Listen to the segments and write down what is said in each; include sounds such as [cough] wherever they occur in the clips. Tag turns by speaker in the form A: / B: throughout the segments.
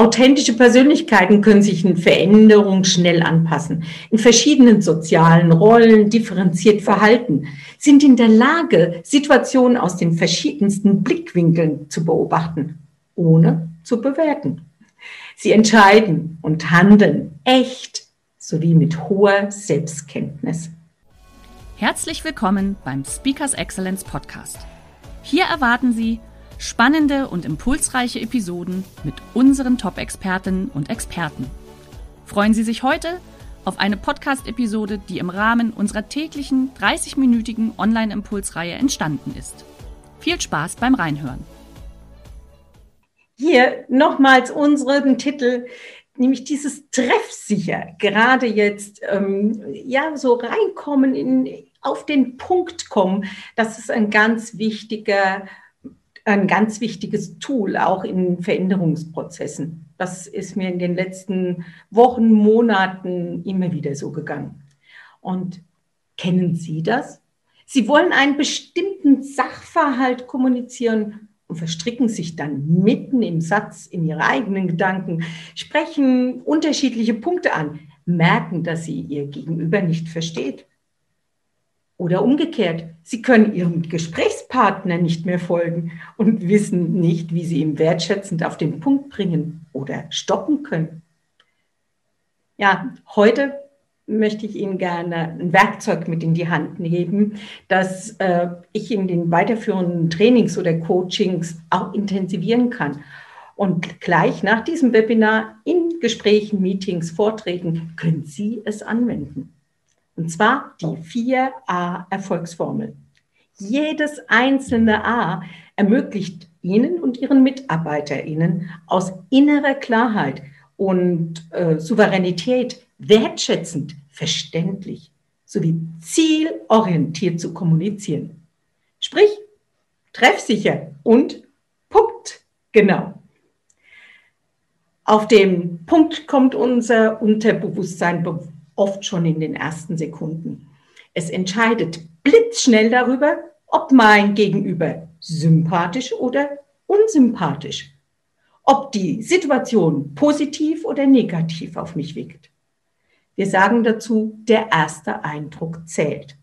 A: Authentische Persönlichkeiten können sich in Veränderungen schnell anpassen, in verschiedenen sozialen Rollen differenziert verhalten, sind in der Lage, Situationen aus den verschiedensten Blickwinkeln zu beobachten, ohne zu bewerten. Sie entscheiden und handeln echt sowie mit hoher Selbstkenntnis.
B: Herzlich willkommen beim Speakers Excellence Podcast. Hier erwarten Sie spannende und impulsreiche Episoden mit unseren Top-Expertinnen und Experten. Freuen Sie sich heute auf eine Podcast-Episode, die im Rahmen unserer täglichen 30-minütigen Online-Impulsreihe entstanden ist. Viel Spaß beim Reinhören.
A: Hier nochmals unseren Titel, nämlich dieses Treffsicher, gerade jetzt ähm, ja so reinkommen in auf den Punkt kommen, das ist ein ganz wichtiger ein ganz wichtiges Tool auch in Veränderungsprozessen. Das ist mir in den letzten Wochen, Monaten immer wieder so gegangen. Und kennen Sie das? Sie wollen einen bestimmten Sachverhalt kommunizieren und verstricken sich dann mitten im Satz in ihre eigenen Gedanken, sprechen unterschiedliche Punkte an, merken, dass sie ihr Gegenüber nicht versteht oder umgekehrt, Sie können Ihrem Gesprächspartner nicht mehr folgen und wissen nicht, wie Sie ihn wertschätzend auf den Punkt bringen oder stoppen können. Ja, heute möchte ich Ihnen gerne ein Werkzeug mit in die Hand geben, das äh, ich in den weiterführenden Trainings oder Coachings auch intensivieren kann. Und gleich nach diesem Webinar in Gesprächen, Meetings, Vorträgen können Sie es anwenden. Und zwar die 4a-Erfolgsformel. Jedes einzelne A ermöglicht Ihnen und Ihren MitarbeiterInnen aus innerer Klarheit und äh, Souveränität wertschätzend, verständlich sowie zielorientiert zu kommunizieren. Sprich, treffsicher und punktgenau. Auf den Punkt kommt unser Unterbewusstsein oft schon in den ersten Sekunden. Es entscheidet blitzschnell darüber, ob mein Gegenüber sympathisch oder unsympathisch, ob die Situation positiv oder negativ auf mich wirkt. Wir sagen dazu, der erste Eindruck zählt.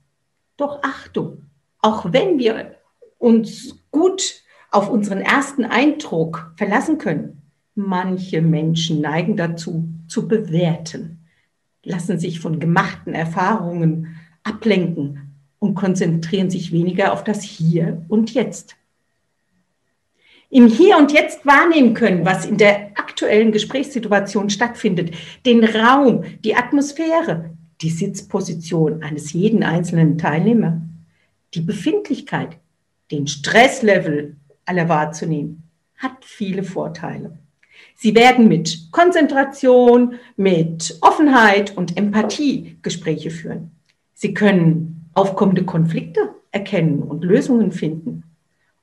A: Doch Achtung, auch wenn wir uns gut auf unseren ersten Eindruck verlassen können, manche Menschen neigen dazu zu bewerten lassen sich von gemachten Erfahrungen ablenken und konzentrieren sich weniger auf das Hier und Jetzt. Im Hier und Jetzt wahrnehmen können, was in der aktuellen Gesprächssituation stattfindet, den Raum, die Atmosphäre, die Sitzposition eines jeden einzelnen Teilnehmers, die Befindlichkeit, den Stresslevel aller wahrzunehmen, hat viele Vorteile. Sie werden mit Konzentration, mit Offenheit und Empathie Gespräche führen. Sie können aufkommende Konflikte erkennen und Lösungen finden.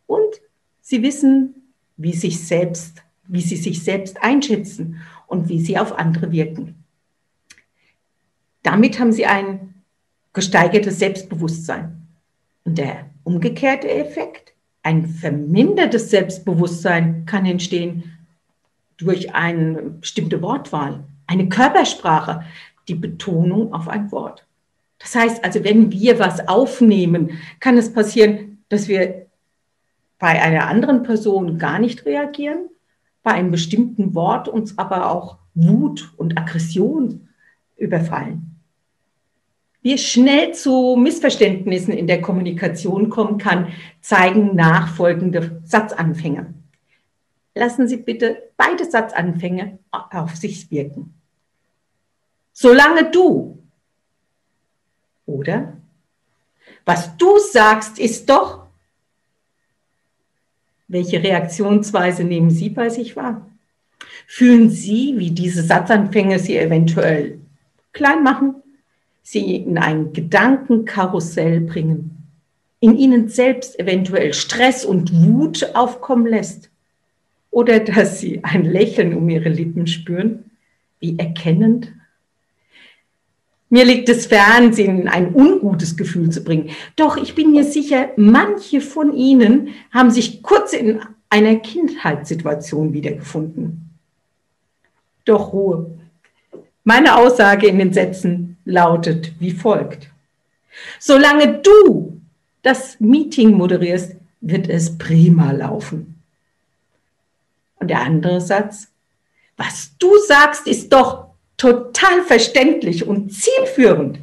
A: Und sie wissen, wie, sich selbst, wie sie sich selbst einschätzen und wie sie auf andere wirken. Damit haben sie ein gesteigertes Selbstbewusstsein. Und der umgekehrte Effekt, ein vermindertes Selbstbewusstsein kann entstehen, durch eine bestimmte Wortwahl, eine Körpersprache, die Betonung auf ein Wort. Das heißt also, wenn wir was aufnehmen, kann es passieren, dass wir bei einer anderen Person gar nicht reagieren, bei einem bestimmten Wort uns aber auch Wut und Aggression überfallen. Wie schnell zu Missverständnissen in der Kommunikation kommen kann, zeigen nachfolgende Satzanfänge lassen Sie bitte beide Satzanfänge auf sich wirken. Solange du oder was du sagst, ist doch. Welche Reaktionsweise nehmen Sie bei sich wahr? Fühlen Sie, wie diese Satzanfänge Sie eventuell klein machen, Sie in ein Gedankenkarussell bringen, in Ihnen selbst eventuell Stress und Wut aufkommen lässt? Oder dass Sie ein Lächeln um Ihre Lippen spüren, wie erkennend mir liegt es fern, ihnen ein ungutes Gefühl zu bringen. Doch ich bin mir sicher, manche von ihnen haben sich kurz in einer Kindheitssituation wiedergefunden. Doch Ruhe. Meine Aussage in den Sätzen lautet wie folgt. Solange du das Meeting moderierst, wird es prima laufen. Und der andere Satz, was du sagst, ist doch total verständlich und zielführend.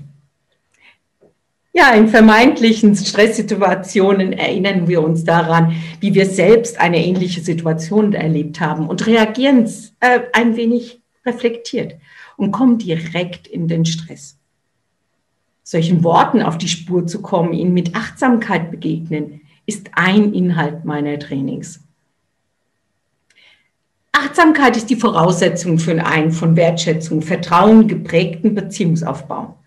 A: Ja, in vermeintlichen Stresssituationen erinnern wir uns daran, wie wir selbst eine ähnliche Situation erlebt haben und reagieren äh, ein wenig reflektiert und kommen direkt in den Stress. Solchen Worten auf die Spur zu kommen, ihnen mit Achtsamkeit begegnen, ist ein Inhalt meiner Trainings. Achtsamkeit ist die Voraussetzung für einen von Wertschätzung, Vertrauen geprägten Beziehungsaufbau.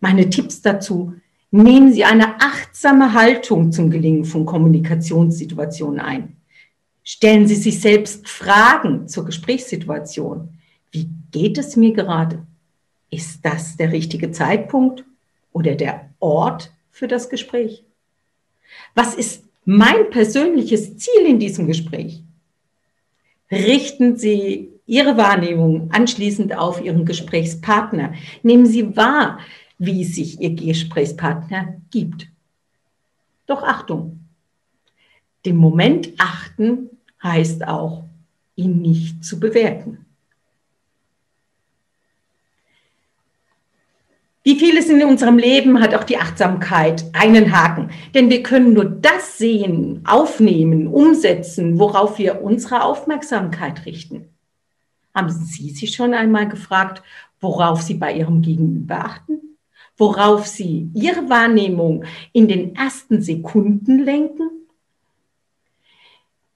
A: Meine Tipps dazu, nehmen Sie eine achtsame Haltung zum Gelingen von Kommunikationssituationen ein. Stellen Sie sich selbst Fragen zur Gesprächssituation. Wie geht es mir gerade? Ist das der richtige Zeitpunkt oder der Ort für das Gespräch? Was ist mein persönliches Ziel in diesem Gespräch? Richten Sie Ihre Wahrnehmung anschließend auf Ihren Gesprächspartner. Nehmen Sie wahr, wie sich Ihr Gesprächspartner gibt. Doch Achtung, den Moment achten heißt auch, ihn nicht zu bewerten. Wie vieles in unserem Leben hat auch die Achtsamkeit einen Haken. Denn wir können nur das sehen, aufnehmen, umsetzen, worauf wir unsere Aufmerksamkeit richten. Haben Sie sich schon einmal gefragt, worauf Sie bei Ihrem Gegenüber achten? Worauf Sie Ihre Wahrnehmung in den ersten Sekunden lenken?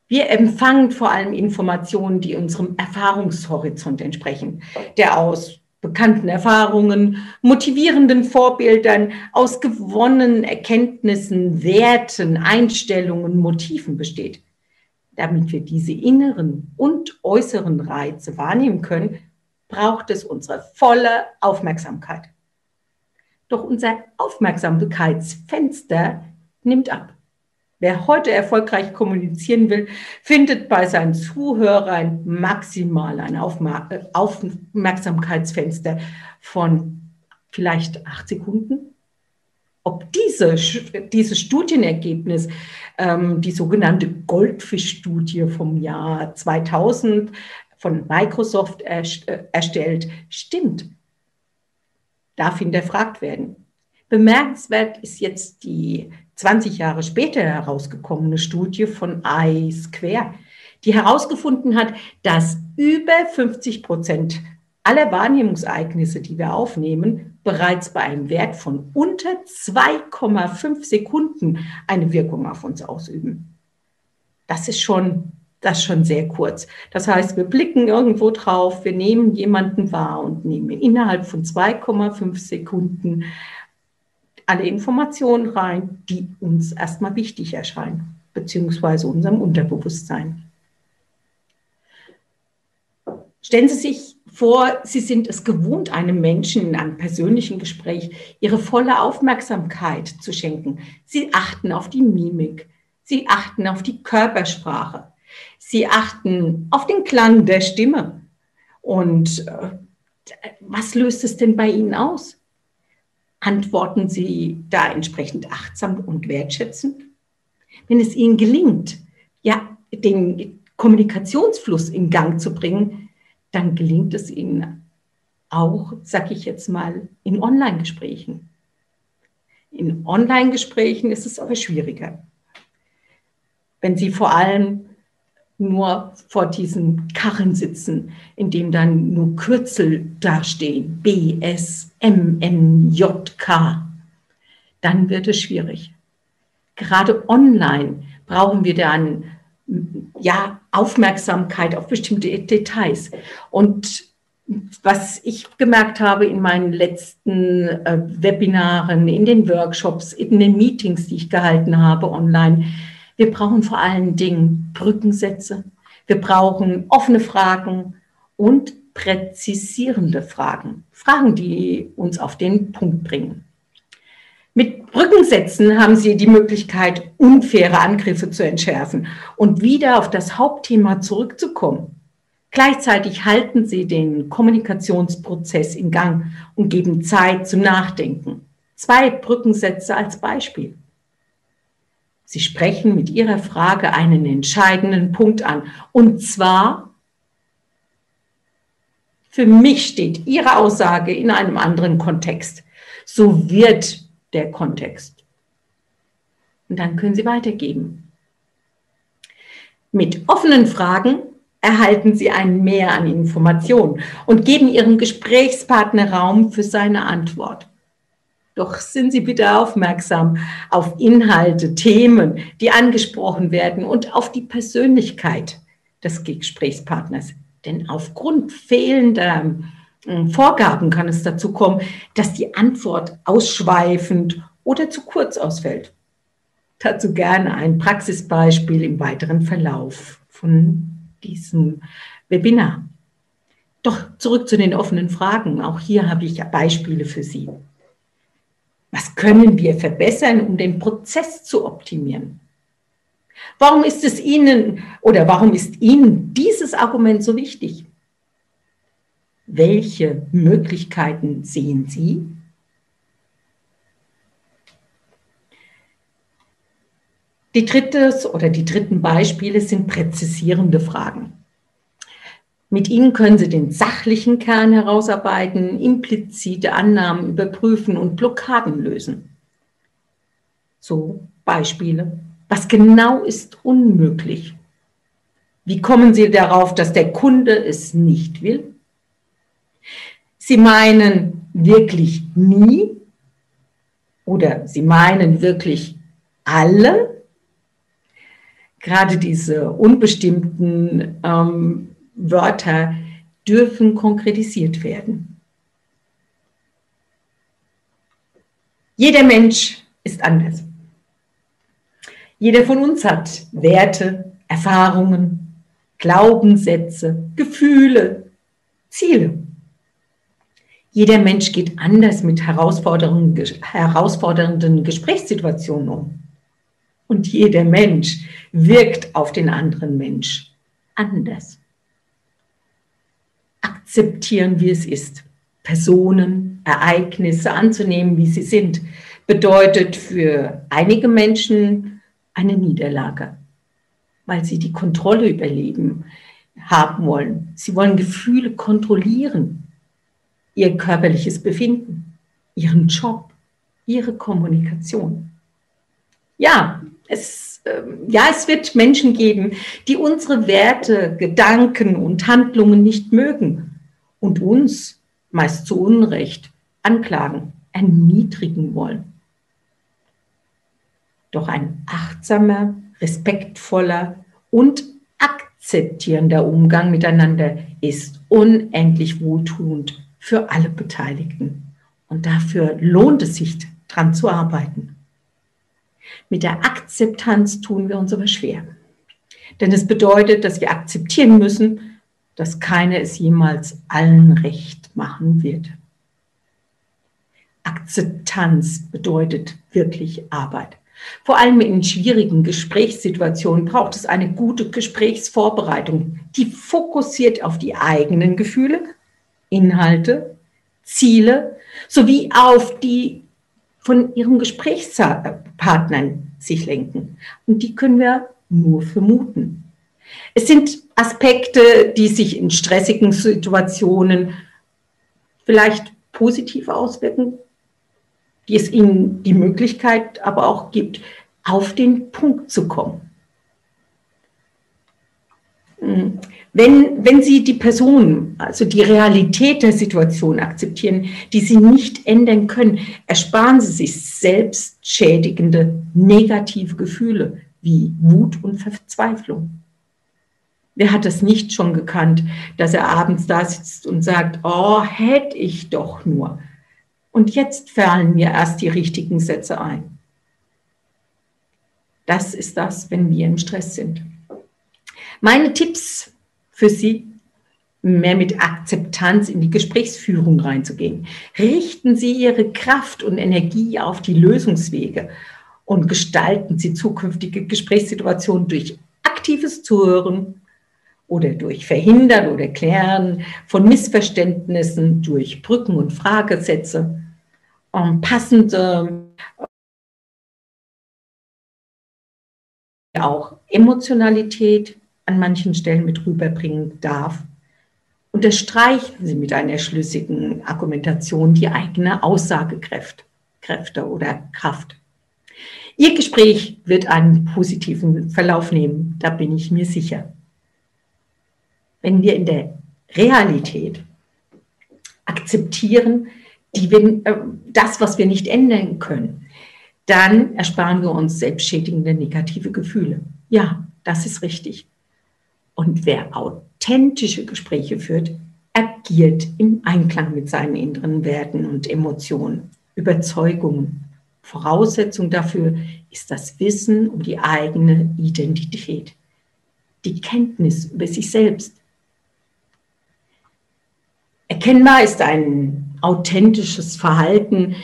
A: Wir empfangen vor allem Informationen, die unserem Erfahrungshorizont entsprechen, der aus bekannten Erfahrungen, motivierenden Vorbildern, aus gewonnenen Erkenntnissen, Werten, Einstellungen, Motiven besteht. Damit wir diese inneren und äußeren Reize wahrnehmen können, braucht es unsere volle Aufmerksamkeit. Doch unser Aufmerksamkeitsfenster nimmt ab. Wer heute erfolgreich kommunizieren will, findet bei seinen Zuhörern maximal ein Aufmerksamkeitsfenster von vielleicht acht Sekunden. Ob diese, dieses Studienergebnis, ähm, die sogenannte Goldfisch-Studie vom Jahr 2000 von Microsoft erstellt, stimmt, darf hinterfragt werden. Bemerkenswert ist jetzt die 20 Jahre später herausgekommene Studie von iSquare, die herausgefunden hat, dass über 50 Prozent aller Wahrnehmungsereignisse, die wir aufnehmen, bereits bei einem Wert von unter 2,5 Sekunden eine Wirkung auf uns ausüben. Das ist schon, das ist schon sehr kurz. Das heißt, wir blicken irgendwo drauf, wir nehmen jemanden wahr und nehmen innerhalb von 2,5 Sekunden alle Informationen rein, die uns erstmal wichtig erscheinen, beziehungsweise unserem Unterbewusstsein. Stellen Sie sich vor, Sie sind es gewohnt, einem Menschen in einem persönlichen Gespräch Ihre volle Aufmerksamkeit zu schenken. Sie achten auf die Mimik, Sie achten auf die Körpersprache, Sie achten auf den Klang der Stimme. Und äh, was löst es denn bei Ihnen aus? Antworten Sie da entsprechend achtsam und wertschätzend? Wenn es Ihnen gelingt, ja, den Kommunikationsfluss in Gang zu bringen, dann gelingt es Ihnen auch, sag ich jetzt mal, in Online-Gesprächen. In Online-Gesprächen ist es aber schwieriger. Wenn Sie vor allem nur vor diesen Karren sitzen, in dem dann nur Kürzel dastehen, B, S, M, N, J, Dann wird es schwierig. Gerade online brauchen wir dann ja, Aufmerksamkeit auf bestimmte Details. Und was ich gemerkt habe in meinen letzten äh, Webinaren, in den Workshops, in den Meetings, die ich gehalten habe online, wir brauchen vor allen Dingen Brückensätze. Wir brauchen offene Fragen und präzisierende Fragen. Fragen, die uns auf den Punkt bringen. Mit Brückensätzen haben Sie die Möglichkeit, unfaire Angriffe zu entschärfen und wieder auf das Hauptthema zurückzukommen. Gleichzeitig halten Sie den Kommunikationsprozess in Gang und geben Zeit zum Nachdenken. Zwei Brückensätze als Beispiel. Sie sprechen mit Ihrer Frage einen entscheidenden Punkt an. Und zwar, für mich steht Ihre Aussage in einem anderen Kontext. So wird der Kontext. Und dann können Sie weitergeben. Mit offenen Fragen erhalten Sie ein Mehr an Informationen und geben Ihrem Gesprächspartner Raum für seine Antwort. Doch sind Sie bitte aufmerksam auf Inhalte, Themen, die angesprochen werden und auf die Persönlichkeit des Gesprächspartners. Denn aufgrund fehlender äh, Vorgaben kann es dazu kommen, dass die Antwort ausschweifend oder zu kurz ausfällt. Dazu gerne ein Praxisbeispiel im weiteren Verlauf von diesem Webinar. Doch zurück zu den offenen Fragen. Auch hier habe ich Beispiele für Sie. Was können wir verbessern, um den Prozess zu optimieren? Warum ist es Ihnen oder warum ist Ihnen dieses Argument so wichtig? Welche Möglichkeiten sehen Sie? Die drittes oder die dritten Beispiele sind präzisierende Fragen. Mit ihnen können Sie den sachlichen Kern herausarbeiten, implizite Annahmen überprüfen und Blockaden lösen. So Beispiele. Was genau ist unmöglich? Wie kommen Sie darauf, dass der Kunde es nicht will? Sie meinen wirklich nie oder Sie meinen wirklich alle? Gerade diese unbestimmten ähm, Wörter dürfen konkretisiert werden. Jeder Mensch ist anders. Jeder von uns hat Werte, Erfahrungen, Glaubenssätze, Gefühle, Ziele. Jeder Mensch geht anders mit herausfordernden Gesprächssituationen um. Und jeder Mensch wirkt auf den anderen Mensch anders. Akzeptieren, wie es ist. Personen, Ereignisse anzunehmen, wie sie sind, bedeutet für einige Menschen eine Niederlage, weil sie die Kontrolle über Leben haben wollen. Sie wollen Gefühle kontrollieren, ihr körperliches Befinden, ihren Job, ihre Kommunikation. Ja, es, äh, ja, es wird Menschen geben, die unsere Werte, Gedanken und Handlungen nicht mögen und uns, meist zu Unrecht, anklagen, erniedrigen wollen. Doch ein achtsamer, respektvoller und akzeptierender Umgang miteinander ist unendlich wohltuend für alle Beteiligten. Und dafür lohnt es sich, dran zu arbeiten. Mit der Akzeptanz tun wir uns aber schwer. Denn es bedeutet, dass wir akzeptieren müssen, dass keiner es jemals allen recht machen wird. Akzeptanz bedeutet wirklich Arbeit. Vor allem in schwierigen Gesprächssituationen braucht es eine gute Gesprächsvorbereitung, die fokussiert auf die eigenen Gefühle, Inhalte, Ziele sowie auf die von ihren Gesprächspartnern sich lenken. Und die können wir nur vermuten. Es sind Aspekte, die sich in stressigen Situationen vielleicht positiv auswirken, die es ihnen die Möglichkeit aber auch gibt, auf den Punkt zu kommen. Hm. Wenn, wenn Sie die Person, also die Realität der Situation akzeptieren, die Sie nicht ändern können, ersparen Sie sich selbstschädigende negative Gefühle wie Wut und Verzweiflung. Wer hat das nicht schon gekannt, dass er abends da sitzt und sagt, oh, hätte ich doch nur. Und jetzt fallen mir erst die richtigen Sätze ein. Das ist das, wenn wir im Stress sind. Meine Tipps für Sie, mehr mit Akzeptanz in die Gesprächsführung reinzugehen. Richten Sie Ihre Kraft und Energie auf die Lösungswege und gestalten Sie zukünftige Gesprächssituationen durch aktives Zuhören oder durch Verhindern oder Klären von Missverständnissen, durch Brücken und Fragesätze, um, passende auch Emotionalität an manchen Stellen mit rüberbringen darf. Unterstreichen Sie mit einer schlüssigen Argumentation die eigene Aussagekräfte Kräfte oder Kraft. Ihr Gespräch wird einen positiven Verlauf nehmen, da bin ich mir sicher. Wenn wir in der Realität akzeptieren, die wir, äh, das, was wir nicht ändern können, dann ersparen wir uns selbstschädigende negative Gefühle. Ja, das ist richtig. Und wer authentische Gespräche führt, agiert im Einklang mit seinen inneren Werten und Emotionen, Überzeugungen Voraussetzung dafür ist das Wissen um die eigene Identität, die Kenntnis über sich selbst. Erkennbar ist ein authentisches Verhalten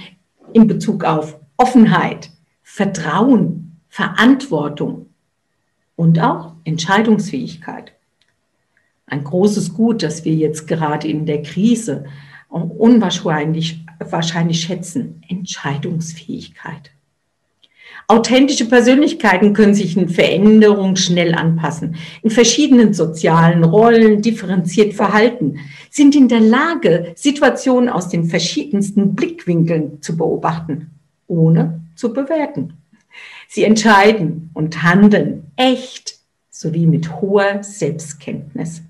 A: in Bezug auf Offenheit, Vertrauen, Verantwortung und auch Entscheidungsfähigkeit. Ein großes Gut, das wir jetzt gerade in der Krise unwahrscheinlich wahrscheinlich schätzen, Entscheidungsfähigkeit. Authentische Persönlichkeiten können sich in Veränderungen schnell anpassen, in verschiedenen sozialen Rollen differenziert verhalten, sind in der Lage, Situationen aus den verschiedensten Blickwinkeln zu beobachten, ohne zu bewerten. Sie entscheiden und handeln echt sowie mit hoher Selbstkenntnis.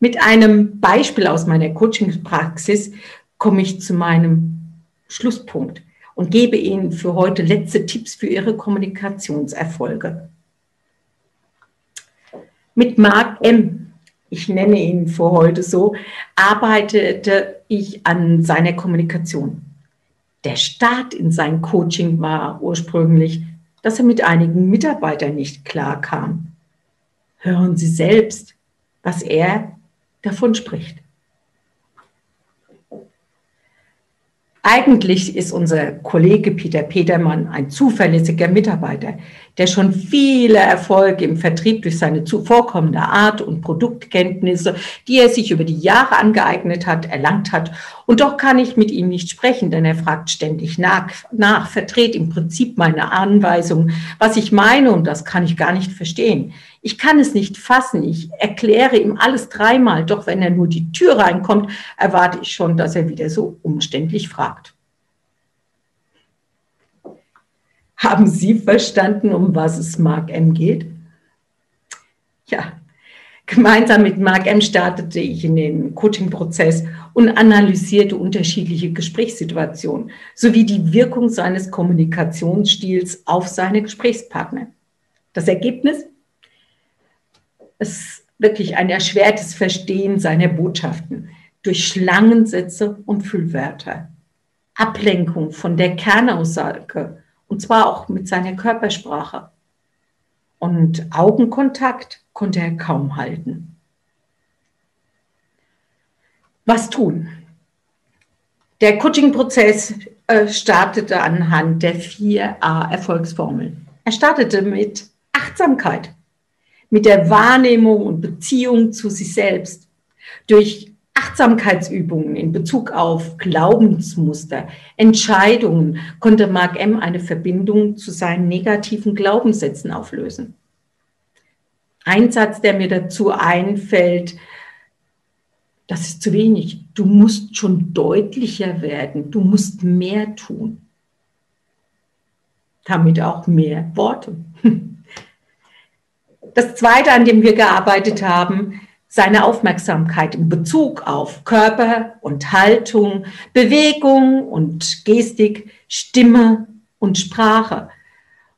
A: Mit einem Beispiel aus meiner Coaching-Praxis komme ich zu meinem Schlusspunkt und gebe Ihnen für heute letzte Tipps für Ihre Kommunikationserfolge. Mit Marc M., ich nenne ihn für heute so, arbeitete ich an seiner Kommunikation. Der Start in sein Coaching war ursprünglich, dass er mit einigen Mitarbeitern nicht klarkam. Hören Sie selbst, was er davon spricht. Eigentlich ist unser Kollege Peter Petermann ein zuverlässiger Mitarbeiter, der schon viele Erfolge im Vertrieb durch seine zuvorkommende Art und Produktkenntnisse, die er sich über die Jahre angeeignet hat, erlangt hat. Und doch kann ich mit ihm nicht sprechen, denn er fragt ständig nach, nach verdreht im Prinzip meine Anweisung, was ich meine, und das kann ich gar nicht verstehen. Ich kann es nicht fassen. Ich erkläre ihm alles dreimal. Doch wenn er nur die Tür reinkommt, erwarte ich schon, dass er wieder so umständlich fragt. Haben Sie verstanden, um was es Mark M geht? Ja, gemeinsam mit Mark M startete ich in den Coaching-Prozess und analysierte unterschiedliche Gesprächssituationen sowie die Wirkung seines Kommunikationsstils auf seine Gesprächspartner. Das Ergebnis? es wirklich ein erschwertes Verstehen seiner Botschaften durch Schlangensätze und Füllwörter. Ablenkung von der Kernaussage und zwar auch mit seiner Körpersprache. Und Augenkontakt konnte er kaum halten. Was tun? Der Coaching-Prozess äh, startete anhand der vier A-Erfolgsformeln. Er startete mit Achtsamkeit mit der Wahrnehmung und Beziehung zu sich selbst, durch Achtsamkeitsübungen in Bezug auf Glaubensmuster, Entscheidungen konnte Mark M. eine Verbindung zu seinen negativen Glaubenssätzen auflösen. Ein Satz, der mir dazu einfällt, das ist zu wenig. Du musst schon deutlicher werden. Du musst mehr tun. Damit auch mehr Worte. [laughs] Das Zweite, an dem wir gearbeitet haben, seine Aufmerksamkeit in Bezug auf Körper und Haltung, Bewegung und Gestik, Stimme und Sprache.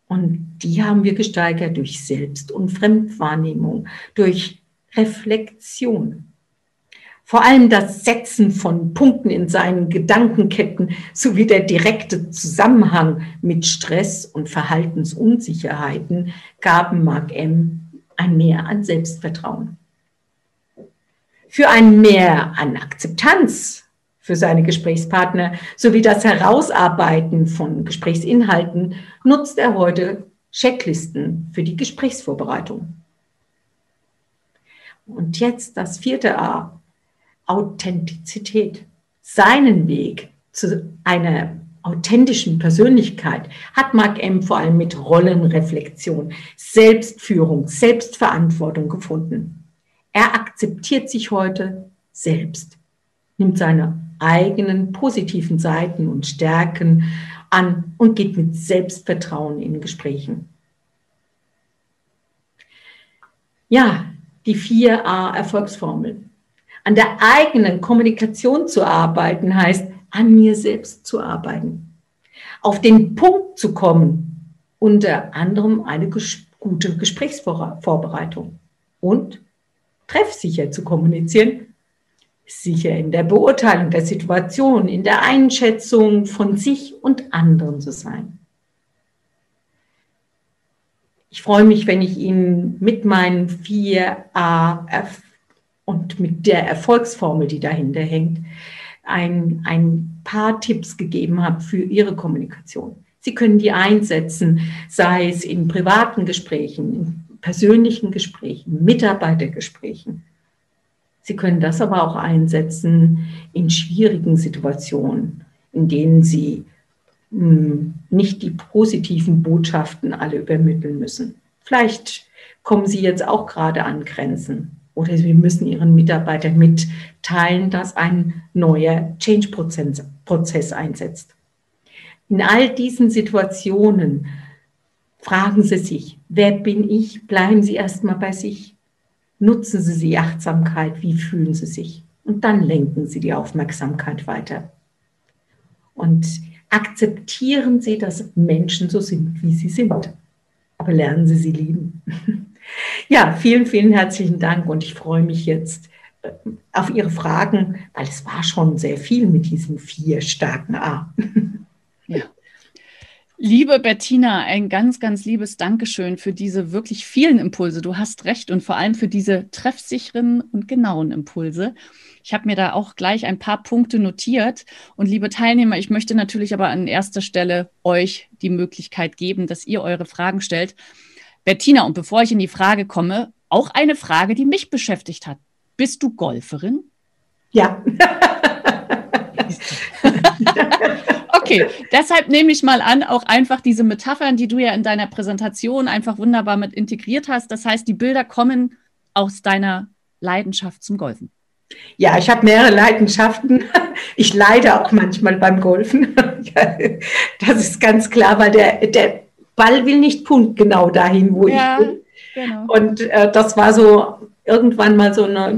A: Und die haben wir gesteigert durch Selbst- und Fremdwahrnehmung, durch Reflexion. Vor allem das Setzen von Punkten in seinen Gedankenketten sowie der direkte Zusammenhang mit Stress und Verhaltensunsicherheiten gaben Mark M. ein Mehr an Selbstvertrauen. Für ein Mehr an Akzeptanz für seine Gesprächspartner sowie das Herausarbeiten von Gesprächsinhalten nutzt er heute Checklisten für die Gesprächsvorbereitung. Und jetzt das vierte A, Authentizität. Seinen Weg zu einer authentischen Persönlichkeit hat Mark M. vor allem mit Rollenreflexion, Selbstführung, Selbstverantwortung gefunden. Er akzeptiert sich heute selbst, nimmt seine eigenen positiven Seiten und Stärken an und geht mit Selbstvertrauen in Gesprächen. Ja, die 4a Erfolgsformel. An der eigenen Kommunikation zu arbeiten heißt, an mir selbst zu arbeiten. Auf den Punkt zu kommen, unter anderem eine ges gute Gesprächsvorbereitung und treffsicher zu kommunizieren, sicher in der Beurteilung der Situation, in der Einschätzung von sich und anderen zu sein. Ich freue mich, wenn ich Ihnen mit meinen 4a und mit der Erfolgsformel, die dahinter hängt, ein, ein paar Tipps gegeben habe für Ihre Kommunikation. Sie können die einsetzen, sei es in privaten Gesprächen, persönlichen Gesprächen, Mitarbeitergesprächen. Sie können das aber auch einsetzen in schwierigen Situationen, in denen Sie hm, nicht die positiven Botschaften alle übermitteln müssen. Vielleicht kommen Sie jetzt auch gerade an Grenzen oder Sie müssen Ihren Mitarbeitern mitteilen, dass ein neuer Change-Prozess einsetzt. In all diesen Situationen fragen Sie sich, wer bin ich? Bleiben Sie erstmal bei sich. Nutzen Sie die Achtsamkeit, wie fühlen Sie sich? Und dann lenken Sie die Aufmerksamkeit weiter. Und akzeptieren Sie, dass Menschen so sind, wie sie sind. Aber lernen Sie sie lieben. [laughs] Ja, vielen, vielen herzlichen Dank und ich freue mich jetzt äh, auf Ihre Fragen, weil es war schon sehr viel mit diesen vier starken A. [laughs]
B: Liebe Bettina, ein ganz, ganz liebes Dankeschön für diese wirklich vielen Impulse. Du hast recht und vor allem für diese treffsicheren und genauen Impulse. Ich habe mir da auch gleich ein paar Punkte notiert. Und liebe Teilnehmer, ich möchte natürlich aber an erster Stelle euch die Möglichkeit geben, dass ihr eure Fragen stellt. Bettina, und bevor ich in die Frage komme, auch eine Frage, die mich beschäftigt hat. Bist du Golferin?
A: Ja. [laughs]
B: Okay, deshalb nehme ich mal an, auch einfach diese Metaphern, die du ja in deiner Präsentation einfach wunderbar mit integriert hast. Das heißt, die Bilder kommen aus deiner Leidenschaft zum Golfen.
A: Ja, ich habe mehrere Leidenschaften. Ich leide auch manchmal beim Golfen. [laughs] Das ist ganz klar, weil der, der Ball will nicht punktgenau dahin, wo ja, ich bin. Genau. Und äh, das war so irgendwann mal so eine,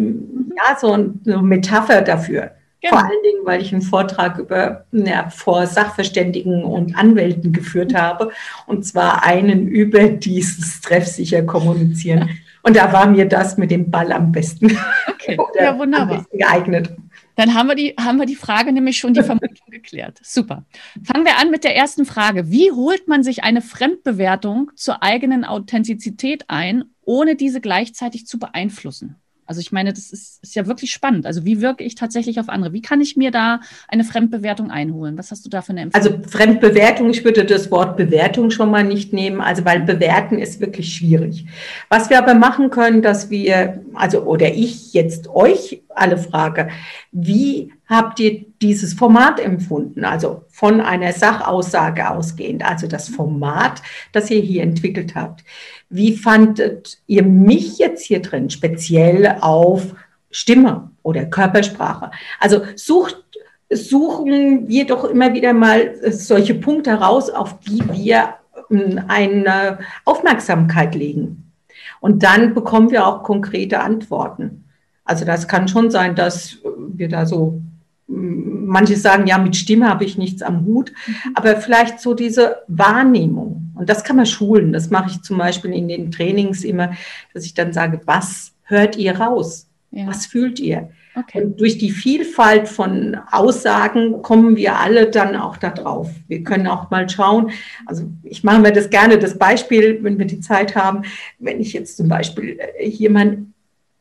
A: ja, so eine Metapher dafür. Genau. Vor allen Dingen, weil ich einen Vortrag über, ja, vor Sachverständigen und Anwälten geführt habe. Und zwar einen über dieses treffsicher kommunizieren. [laughs] Und da war mir das mit dem Ball am besten,
B: okay. [laughs] ja, wunderbar. Am besten
A: geeignet.
B: Dann haben wir, die, haben wir die Frage nämlich schon, die [laughs] Vermutung geklärt. Super. Fangen wir an mit der ersten Frage. Wie holt man sich eine Fremdbewertung zur eigenen Authentizität ein, ohne diese gleichzeitig zu beeinflussen? Also ich meine, das ist, ist, ja wirklich spannend. Also wie wirke ich tatsächlich auf andere? Wie kann ich mir da eine Fremdbewertung einholen? Was hast du da für eine
A: Empfehlung? Also Fremdbewertung, ich würde das Wort Bewertung schon mal nicht nehmen, also weil bewerten ist wirklich schwierig. Was wir aber machen können, dass wir, also oder ich jetzt euch alle frage, wie habt ihr dieses Format empfunden? Also von einer Sachaussage ausgehend, also das Format, das ihr hier entwickelt habt. Wie fandet ihr mich jetzt hier drin, speziell auf Stimme oder Körpersprache? Also sucht, suchen wir doch immer wieder mal solche Punkte heraus, auf die wir ähm, eine Aufmerksamkeit legen. Und dann bekommen wir auch konkrete Antworten. Also das kann schon sein, dass wir da so, manche sagen, ja, mit Stimme habe ich nichts am Hut, mhm. aber vielleicht so diese Wahrnehmung Und das kann man schulen. Das mache ich zum Beispiel in den Trainings immer, dass ich dann sage, was hört ihr raus? Ja. Was fühlt ihr? Okay. Und durch die Vielfalt von Aussagen kommen wir alle dann auch da drauf. Wir können auch mal schauen, also ich mache mir das gerne, das Beispiel, wenn wir die Zeit haben, wenn ich jetzt zum Beispiel äh, jemand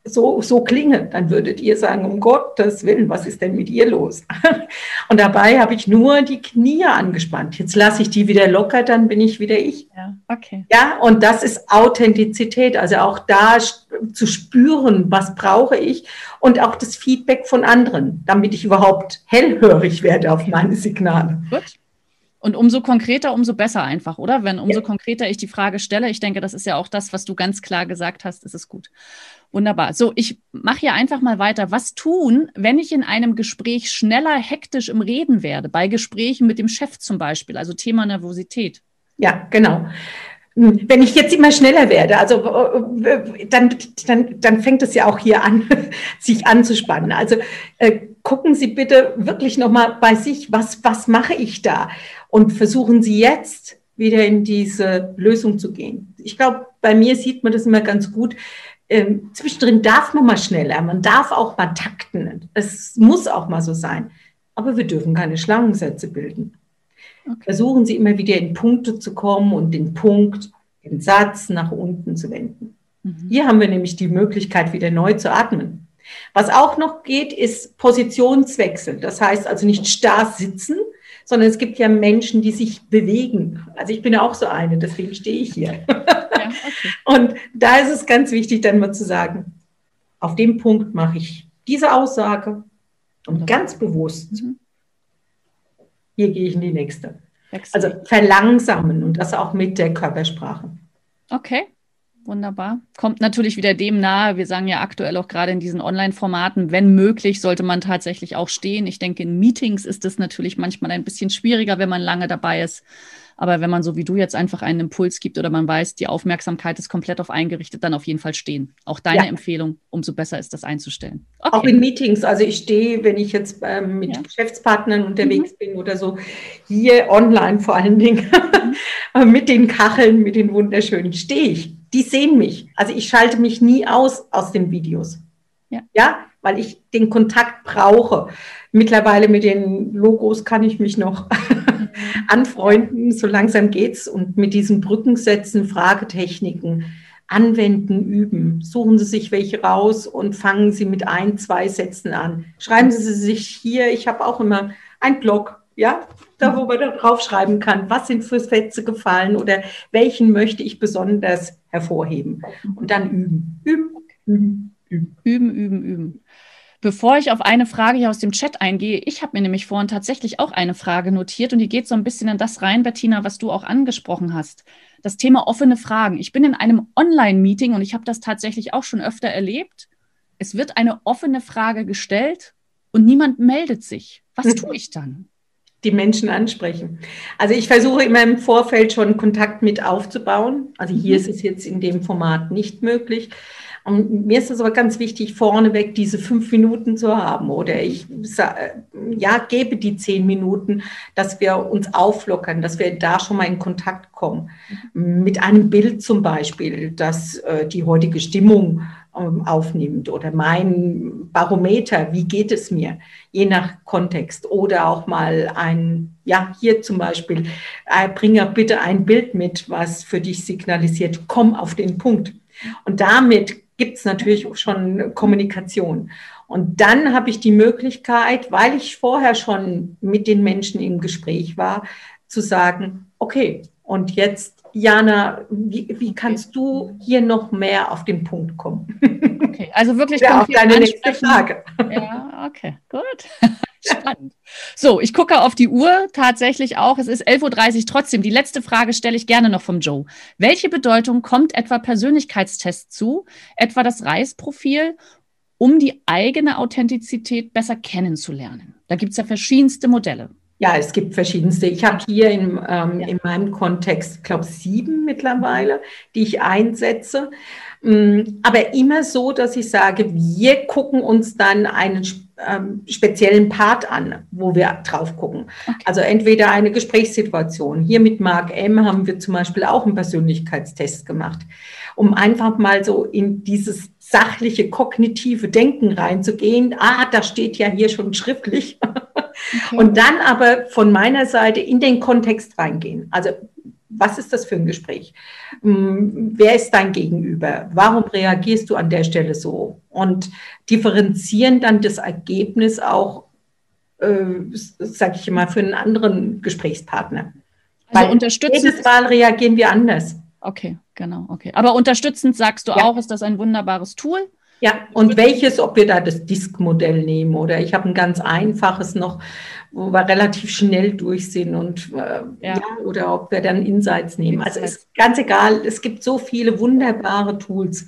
A: so, so klinge, dann würdet ihr sagen, um Gottes Willen, was ist denn mit ihr los? [laughs] Und dabei habe ich nur die Knie angespannt. Jetzt lasse ich die wieder locker, dann bin ich wieder ich. Ja, okay. Ja, und das ist Authentizität, also auch da zu spüren, was brauche ich und auch das Feedback von anderen, damit ich überhaupt hellhörig werde auf meine Signale. Gut.
B: Und umso konkreter, umso besser einfach, oder? Wenn umso konkreter ich die Frage stelle, ich denke, das ist ja auch das, was du ganz klar gesagt hast, ist es gut. Wunderbar. So, ich mache hier einfach mal weiter. Was tun, wenn ich in einem Gespräch schneller hektisch im Reden werde, bei Gesprächen mit dem Chef zum Beispiel, also Thema Nervosität?
A: Ja, genau. Wenn ich jetzt immer schneller werde, also dann, dann, dann fängt es ja auch hier an, [laughs] sich anzuspannen. Also äh, gucken Sie bitte wirklich nochmal bei sich, was, was mache ich da? Und versuchen Sie jetzt wieder in diese Lösung zu gehen. Ich glaube, bei mir sieht man das immer ganz gut. Ähm, zwischendrin darf man mal schneller, man darf auch mal takten. Es muss auch mal so sein. Aber wir dürfen keine Schlangensätze bilden. Okay. Versuchen Sie immer wieder in Punkte zu kommen und den Punkt, den Satz nach unten zu wenden. Mhm. Hier haben wir nämlich die Möglichkeit, wieder neu zu atmen. Was auch noch geht, ist Positionswechsel. Das heißt also nicht starr sitzen, sondern es gibt ja Menschen, die sich bewegen. Also ich bin auch so eine, deswegen stehe ich hier. Ja, okay. Und da ist es ganz wichtig, dann mal zu sagen, auf dem Punkt mache ich diese Aussage und ganz bewusst mhm hier gehe ich in die nächste. Also verlangsamen und das auch mit der Körpersprache.
B: Okay, wunderbar. Kommt natürlich wieder dem nahe. Wir sagen ja aktuell auch gerade in diesen Online-Formaten, wenn möglich, sollte man tatsächlich auch stehen. Ich denke, in Meetings ist es natürlich manchmal ein bisschen schwieriger, wenn man lange dabei ist. Aber wenn man so wie du jetzt einfach einen Impuls gibt oder man weiß, die Aufmerksamkeit ist komplett auf eingerichtet, dann auf jeden Fall stehen. Auch deine ja. Empfehlung, umso besser ist das einzustellen.
A: Okay. Auch in Meetings. Also ich stehe, wenn ich jetzt ähm, mit ja. Geschäftspartnern unterwegs mhm. bin oder so, hier online vor allen Dingen, [laughs] mit den Kacheln, mit den wunderschönen, stehe ich. Die sehen mich. Also ich schalte mich nie aus aus den Videos. Ja. ja, weil ich den Kontakt brauche. Mittlerweile mit den Logos kann ich mich noch [laughs] anfreunden, so langsam geht's. Und mit diesen Brückensätzen, Fragetechniken anwenden, üben. Suchen Sie sich welche raus und fangen Sie mit ein, zwei Sätzen an. Schreiben Sie sich hier, ich habe auch immer ein Blog, ja, da wo man da draufschreiben kann, was sind für Sätze gefallen oder welchen möchte ich besonders hervorheben. Und dann üben, üben, üben,
B: üben. Üben, üben, üben. Bevor ich auf eine Frage hier aus dem Chat eingehe, ich habe mir nämlich vorhin tatsächlich auch eine Frage notiert und die geht so ein bisschen in das rein, Bettina, was du auch angesprochen hast. Das Thema offene Fragen. Ich bin in einem Online-Meeting und ich habe das tatsächlich auch schon öfter erlebt. Es wird eine offene Frage gestellt und niemand meldet sich. Was tue [laughs] ich dann?
A: Die Menschen ansprechen. Also ich versuche immer im Vorfeld schon Kontakt mit aufzubauen. Also hier mhm. ist es jetzt in dem Format nicht möglich. Und mir ist es aber ganz wichtig, vorneweg diese fünf Minuten zu haben. Oder ich ja, gebe die zehn Minuten, dass wir uns auflockern, dass wir da schon mal in Kontakt kommen. Mit einem Bild zum Beispiel, das äh, die heutige Stimmung aufnimmt oder mein Barometer, wie geht es mir, je nach Kontext. Oder auch mal ein, ja, hier zum Beispiel, äh, bringe bitte ein Bild mit, was für dich signalisiert, komm auf den Punkt. Und damit gibt es natürlich schon Kommunikation. Und dann habe ich die Möglichkeit, weil ich vorher schon mit den Menschen im Gespräch war, zu sagen, okay, und jetzt, Jana, wie, wie kannst du hier noch mehr auf den Punkt kommen?
B: Okay, also wirklich
A: ja, auf deine nächste Frage.
B: Ja, okay, gut. [laughs] Spannend. So, ich gucke auf die Uhr tatsächlich auch. Es ist 11.30 Uhr. Trotzdem, die letzte Frage stelle ich gerne noch vom Joe. Welche Bedeutung kommt etwa Persönlichkeitstest zu, etwa das Reisprofil, um die eigene Authentizität besser kennenzulernen? Da gibt es ja verschiedenste Modelle.
A: Ja, es gibt verschiedenste. Ich habe hier in, ähm, ja. in meinem Kontext, glaube sieben mittlerweile, die ich einsetze. Mm, aber immer so, dass ich sage, wir gucken uns dann einen ähm, speziellen Part an, wo wir drauf gucken. Okay. Also entweder eine Gesprächssituation. Hier mit Mark M haben wir zum Beispiel auch einen Persönlichkeitstest gemacht, um einfach mal so in dieses sachliche, kognitive Denken reinzugehen. Ah, das steht ja hier schon schriftlich. Okay. Und dann aber von meiner Seite in den Kontext reingehen. Also was ist das für ein Gespräch? Hm, wer ist dein Gegenüber? Warum reagierst du an der Stelle so? Und differenzieren dann das Ergebnis auch, äh, sage ich mal, für einen anderen Gesprächspartner. Also Weil unterstützen. Jedes Mal reagieren wir anders.
B: Okay, genau, okay. Aber unterstützend sagst du ja. auch, ist das ein wunderbares Tool?
A: Ja, und welches, ob wir da das Disk-Modell nehmen oder ich habe ein ganz einfaches noch, wo wir relativ schnell durch sind und äh, ja. ja. oder ob wir dann Insights nehmen. Also ist ganz egal, es gibt so viele wunderbare Tools.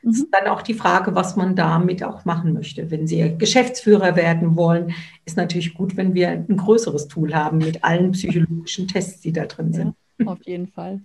A: Mhm. Es ist dann auch die Frage, was man damit auch machen möchte. Wenn Sie Geschäftsführer werden wollen, ist natürlich gut, wenn wir ein größeres Tool haben mit allen psychologischen Tests, die da drin sind. Ja.
B: Auf jeden Fall.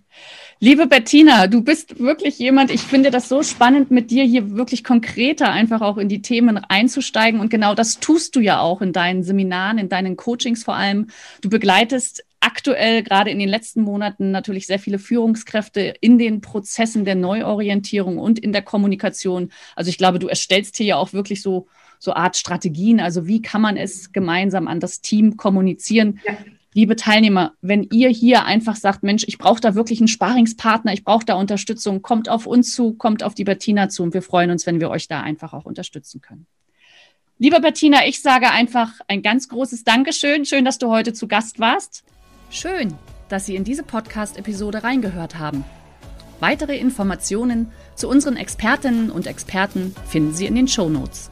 B: Liebe Bettina, du bist wirklich jemand, ich finde das so spannend, mit dir hier wirklich konkreter einfach auch in die Themen einzusteigen. Und genau das tust du ja auch in deinen Seminaren, in deinen Coachings vor allem. Du begleitest aktuell gerade in den letzten Monaten natürlich sehr viele Führungskräfte in den Prozessen der Neuorientierung und in der Kommunikation. Also ich glaube, du erstellst hier ja auch wirklich so so Art Strategien. Also wie kann man es gemeinsam an das Team kommunizieren? Ja liebe Teilnehmer, wenn ihr hier einfach sagt, Mensch, ich brauche da wirklich einen Sparingspartner, ich brauche da Unterstützung, kommt auf uns zu, kommt auf die Bettina zu und wir freuen uns, wenn wir euch da einfach auch unterstützen können. Liebe Bettina, ich sage einfach ein ganz großes Dankeschön. Schön, dass du heute zu Gast warst. Schön, dass Sie in diese Podcast-Episode reingehört haben. Weitere Informationen zu unseren Expertinnen und Experten finden Sie in den Show Notes.